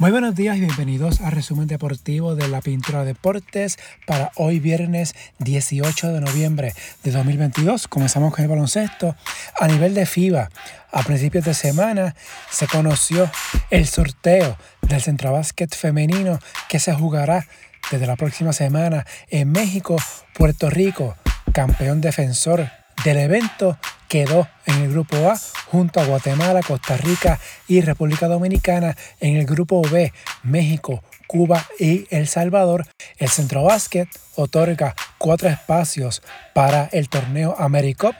Muy buenos días y bienvenidos al resumen deportivo de la Pintura Deportes para hoy viernes 18 de noviembre de 2022. Comenzamos con el baloncesto. A nivel de FIBA, a principios de semana se conoció el sorteo del Centrobásquet femenino que se jugará desde la próxima semana en México, Puerto Rico, campeón defensor del evento quedó en el grupo A junto a Guatemala, Costa Rica y República Dominicana. En el grupo B, México, Cuba y El Salvador. El Centro Básquet otorga cuatro espacios para el torneo AmeriCup,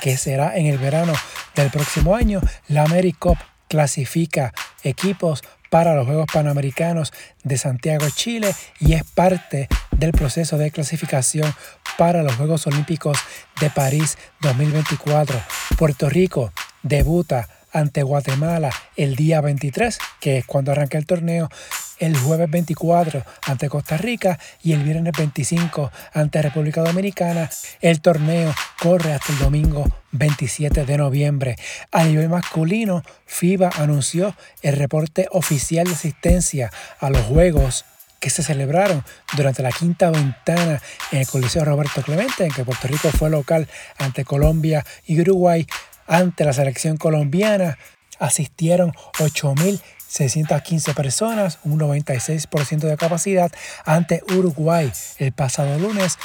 que será en el verano del próximo año. La AmeriCup clasifica equipos para los Juegos Panamericanos de Santiago, Chile, y es parte del proceso de clasificación para los Juegos Olímpicos de París 2024. Puerto Rico debuta ante Guatemala el día 23, que es cuando arranca el torneo, el jueves 24 ante Costa Rica y el viernes 25 ante República Dominicana. El torneo corre hasta el domingo 27 de noviembre. A nivel masculino, FIBA anunció el reporte oficial de asistencia a los Juegos que se celebraron durante la quinta ventana en el Coliseo Roberto Clemente, en que Puerto Rico fue local ante Colombia y Uruguay. Ante la selección colombiana asistieron 8.615 personas, un 96% de capacidad. Ante Uruguay el pasado lunes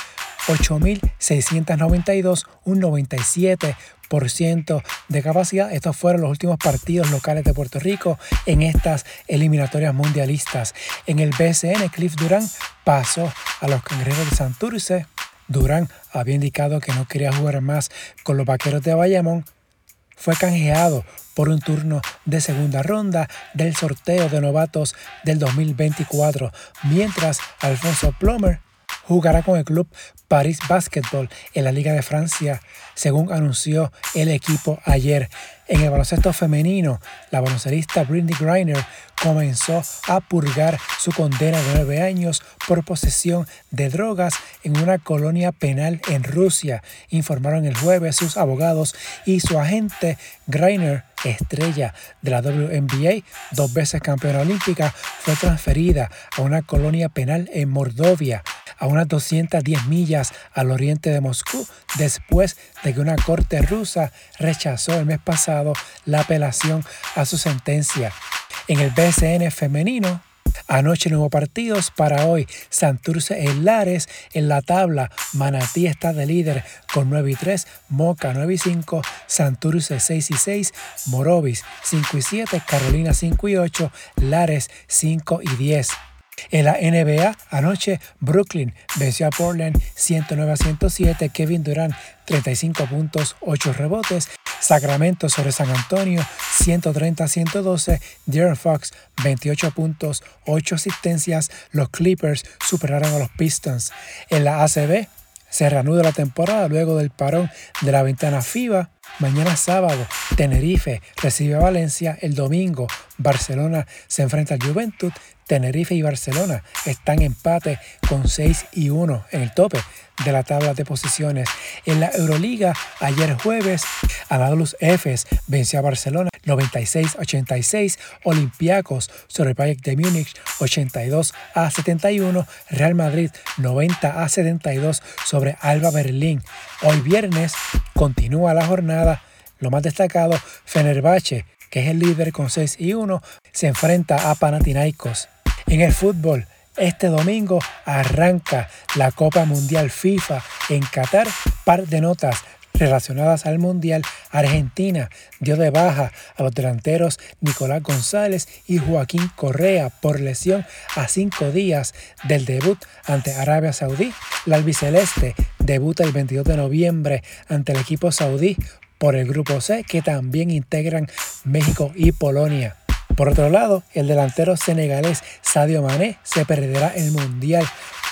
8.692, un 97% de capacidad. Estos fueron los últimos partidos locales de Puerto Rico en estas eliminatorias mundialistas. En el BCN, Cliff Durán pasó a los cangrejeros de Santurce. Durán había indicado que no quería jugar más con los vaqueros de Bayamón. Fue canjeado por un turno de segunda ronda del sorteo de novatos del 2024, mientras Alfonso Plomer jugará con el club Paris Basketball en la Liga de Francia, según anunció el equipo ayer. En el baloncesto femenino, la baloncerista Brindy Griner comenzó a purgar su condena de nueve años por posesión de drogas en una colonia penal en Rusia, informaron el jueves sus abogados y su agente Griner estrella de la WNBA, dos veces campeona olímpica, fue transferida a una colonia penal en Mordovia a unas 210 millas al oriente de Moscú después de que una corte rusa rechazó el mes pasado la apelación a su sentencia. En el BCN femenino, Anoche no hubo partidos para hoy. Santurce e Lares en la tabla. Manatí está de líder con 9 y 3. Moca 9 y 5. Santurce 6 y 6. Morovis 5 y 7. Carolina 5 y 8. Lares 5 y 10. En la NBA, anoche Brooklyn venció a Portland 109 a 107, Kevin Durant 35 puntos, 8 rebotes, Sacramento sobre San Antonio 130 a 112, De'Aaron Fox 28 puntos, 8 asistencias, los Clippers superaron a los Pistons. En la ACB, se reanuda la temporada luego del parón de la ventana FIBA. Mañana sábado, Tenerife recibe a Valencia. El domingo, Barcelona se enfrenta al Juventud. Tenerife y Barcelona están en empate con 6 y 1 en el tope de la tabla de posiciones. En la Euroliga, ayer jueves, Anadolu Efes venció a Barcelona 96-86, Olympiacos sobre el Bayern de Múnich 82 a 71, Real Madrid 90 a 72 sobre Alba Berlín. Hoy viernes continúa la jornada. Lo más destacado, Fenerbahce, que es el líder con 6 y 1, se enfrenta a Panathinaikos. En el fútbol, este domingo arranca la Copa Mundial FIFA en Qatar. Par de notas relacionadas al Mundial. Argentina dio de baja a los delanteros Nicolás González y Joaquín Correa por lesión a cinco días del debut ante Arabia Saudí. La albiceleste debuta el 22 de noviembre ante el equipo saudí por el grupo C que también integran México y Polonia. Por otro lado, el delantero senegalés Sadio Mané se perderá el Mundial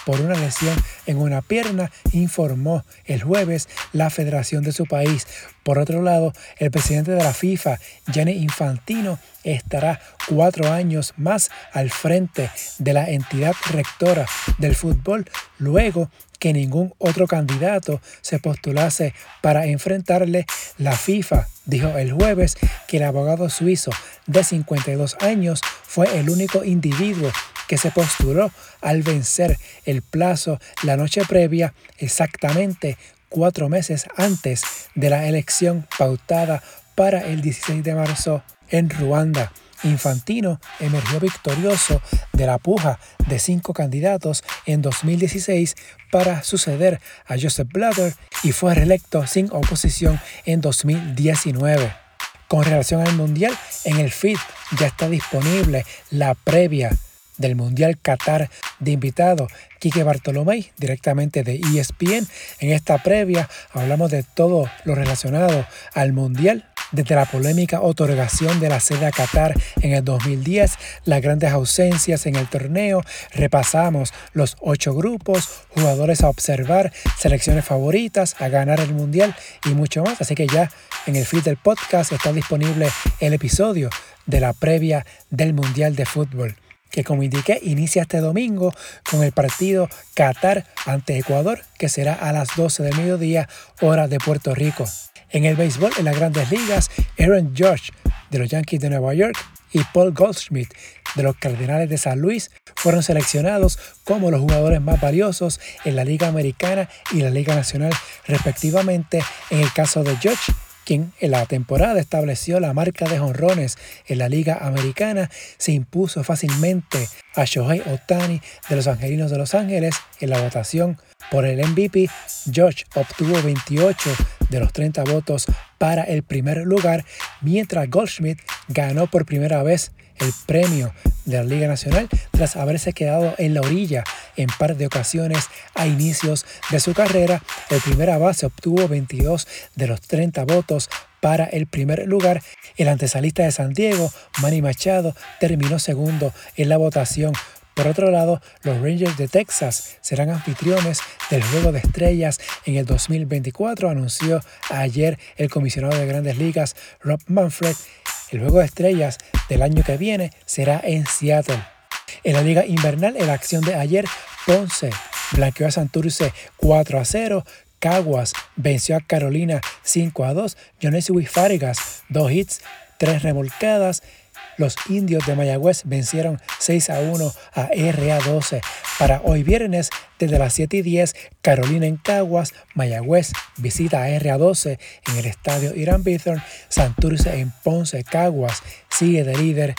por una lesión en una pierna, informó el jueves la federación de su país. Por otro lado, el presidente de la FIFA, Gianni Infantino, estará cuatro años más al frente de la entidad rectora del fútbol luego que ningún otro candidato se postulase para enfrentarle. La FIFA dijo el jueves que el abogado suizo de 52 años, fue el único individuo que se postuló al vencer el plazo la noche previa, exactamente cuatro meses antes de la elección pautada para el 16 de marzo en Ruanda. Infantino emergió victorioso de la puja de cinco candidatos en 2016 para suceder a Joseph Blatter y fue reelecto sin oposición en 2019. Con relación al Mundial, en el feed ya está disponible la previa del Mundial Qatar de invitado Quique Bartolomé directamente de ESPN. En esta previa hablamos de todo lo relacionado al Mundial desde la polémica otorgación de la sede a Qatar en el 2010, las grandes ausencias en el torneo, repasamos los ocho grupos, jugadores a observar, selecciones favoritas, a ganar el mundial y mucho más. Así que ya en el feed del podcast está disponible el episodio de la previa del Mundial de Fútbol que como indiqué inicia este domingo con el partido Qatar ante Ecuador, que será a las 12 del mediodía, hora de Puerto Rico. En el béisbol, en las grandes ligas, Aaron George de los Yankees de Nueva York y Paul Goldschmidt de los Cardenales de San Luis fueron seleccionados como los jugadores más valiosos en la Liga Americana y la Liga Nacional respectivamente. En el caso de George, quien en la temporada estableció la marca de jonrones en la Liga Americana, se impuso fácilmente a Shohei Otani de los Angelinos de Los Ángeles en la votación por el MVP. George obtuvo 28 de los 30 votos para el primer lugar, mientras Goldschmidt ganó por primera vez el premio de la Liga Nacional tras haberse quedado en la orilla en par de ocasiones a inicios de su carrera. El primera base obtuvo 22 de los 30 votos para el primer lugar. El antesalista de San Diego, Manny Machado, terminó segundo en la votación por otro lado, los Rangers de Texas serán anfitriones del Juego de Estrellas en el 2024, anunció ayer el comisionado de Grandes Ligas Rob Manfred. El Juego de Estrellas del año que viene será en Seattle. En la Liga Invernal, en la acción de ayer, Ponce blanqueó a Santurce 4 a 0, Caguas venció a Carolina 5 a 2, Jonesy Fáregas 2 hits, 3 remolcadas, los indios de Mayagüez vencieron 6 a 1 a RA12. Para hoy viernes, desde las 7 y 10, Carolina en Caguas, Mayagüez visita a RA12 en el estadio Irán Bithorn, Santurce en Ponce, Caguas sigue de líder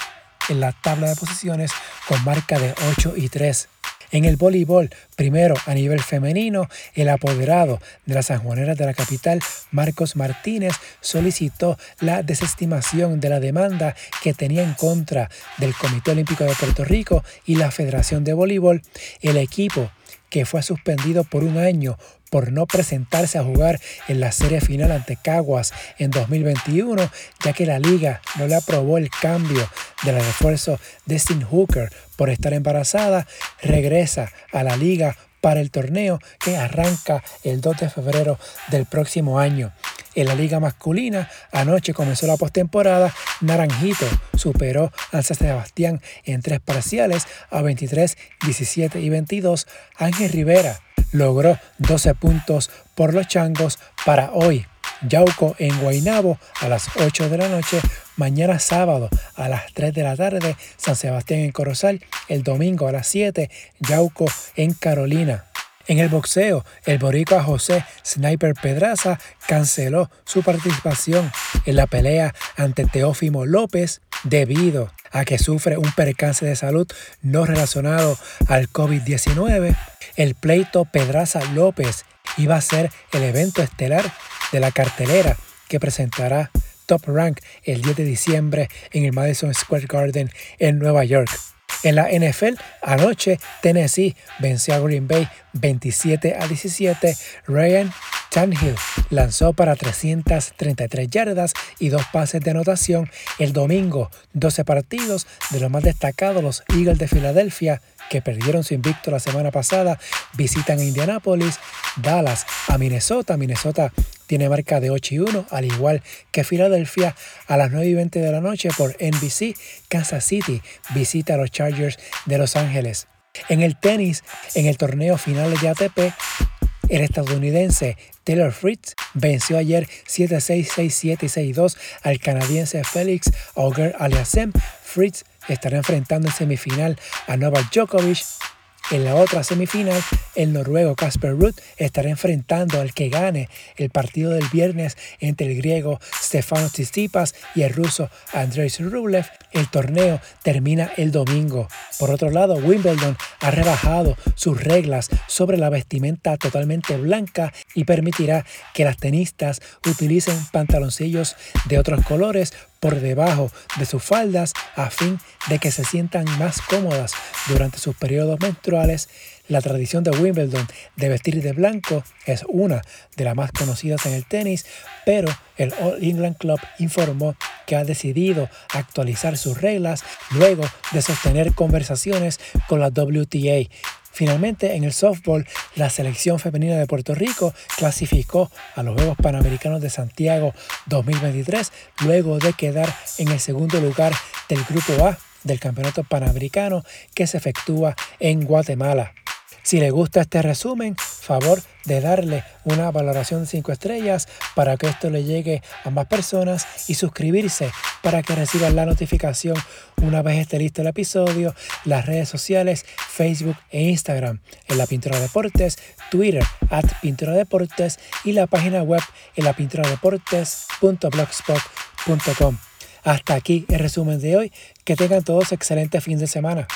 en la tabla de posiciones con marca de 8 y 3. En el voleibol, primero a nivel femenino, el apoderado de las sanjuaneras de la capital, Marcos Martínez, solicitó la desestimación de la demanda que tenía en contra del Comité Olímpico de Puerto Rico y la Federación de Voleibol. El equipo que fue suspendido por un año por no presentarse a jugar en la serie final ante Caguas en 2021, ya que la liga no le aprobó el cambio del refuerzo de Sin Hooker por estar embarazada, regresa a la liga para el torneo que arranca el 2 de febrero del próximo año. En la liga masculina, anoche comenzó la postemporada. Naranjito superó a San Sebastián en tres parciales a 23, 17 y 22. Ángel Rivera logró 12 puntos por los changos para hoy. Yauco en Guainabo a las 8 de la noche, mañana sábado a las 3 de la tarde, San Sebastián en Corozal, el domingo a las 7, Yauco en Carolina. En el boxeo, el boricua José Sniper Pedraza canceló su participación en la pelea ante Teófimo López debido a que sufre un percance de salud no relacionado al COVID-19. El pleito Pedraza López iba a ser el evento estelar de la cartelera que presentará Top Rank el 10 de diciembre en el Madison Square Garden en Nueva York. En la NFL, anoche Tennessee venció a Green Bay 27 a 17. Ryan Tannehill lanzó para 333 yardas y dos pases de anotación. El domingo, 12 partidos de los más destacados, los Eagles de Filadelfia, que perdieron su invicto la semana pasada, visitan a Indianapolis, Dallas a Minnesota. Minnesota tiene marca de 8 y 1, al igual que Filadelfia. A las 9 y 20 de la noche por NBC, Kansas City visita a los Chargers de Los Ángeles. En el tenis, en el torneo final de ATP, El estadounidense Taylor Fritz venció ayer 7-6, 6-7 y 6-2 al canadiense Félix Auger Aliassime. Fritz estará enfrentando en semifinal a Novak Djokovic en la otra semifinal, el noruego Casper Ruud estará enfrentando al que gane el partido del viernes entre el griego Stefanos Tsitsipas y el ruso Andrei Rublev. El torneo termina el domingo. Por otro lado, Wimbledon ha rebajado sus reglas sobre la vestimenta totalmente blanca y permitirá que las tenistas utilicen pantaloncillos de otros colores por debajo de sus faldas a fin de que se sientan más cómodas durante sus periodos menstruales. La tradición de Wimbledon de vestir de blanco es una de las más conocidas en el tenis, pero el All England Club informó que ha decidido actualizar sus reglas luego de sostener conversaciones con la WTA Finalmente, en el softball, la selección femenina de Puerto Rico clasificó a los Juegos Panamericanos de Santiago 2023 luego de quedar en el segundo lugar del Grupo A del Campeonato Panamericano que se efectúa en Guatemala. Si le gusta este resumen, favor de darle una valoración de 5 estrellas para que esto le llegue a más personas y suscribirse para que reciban la notificación una vez esté listo el episodio, las redes sociales, Facebook e Instagram, en la Pintura Deportes, Twitter, at Pintura Deportes y la página web en la Hasta aquí el resumen de hoy. Que tengan todos excelente fin de semana.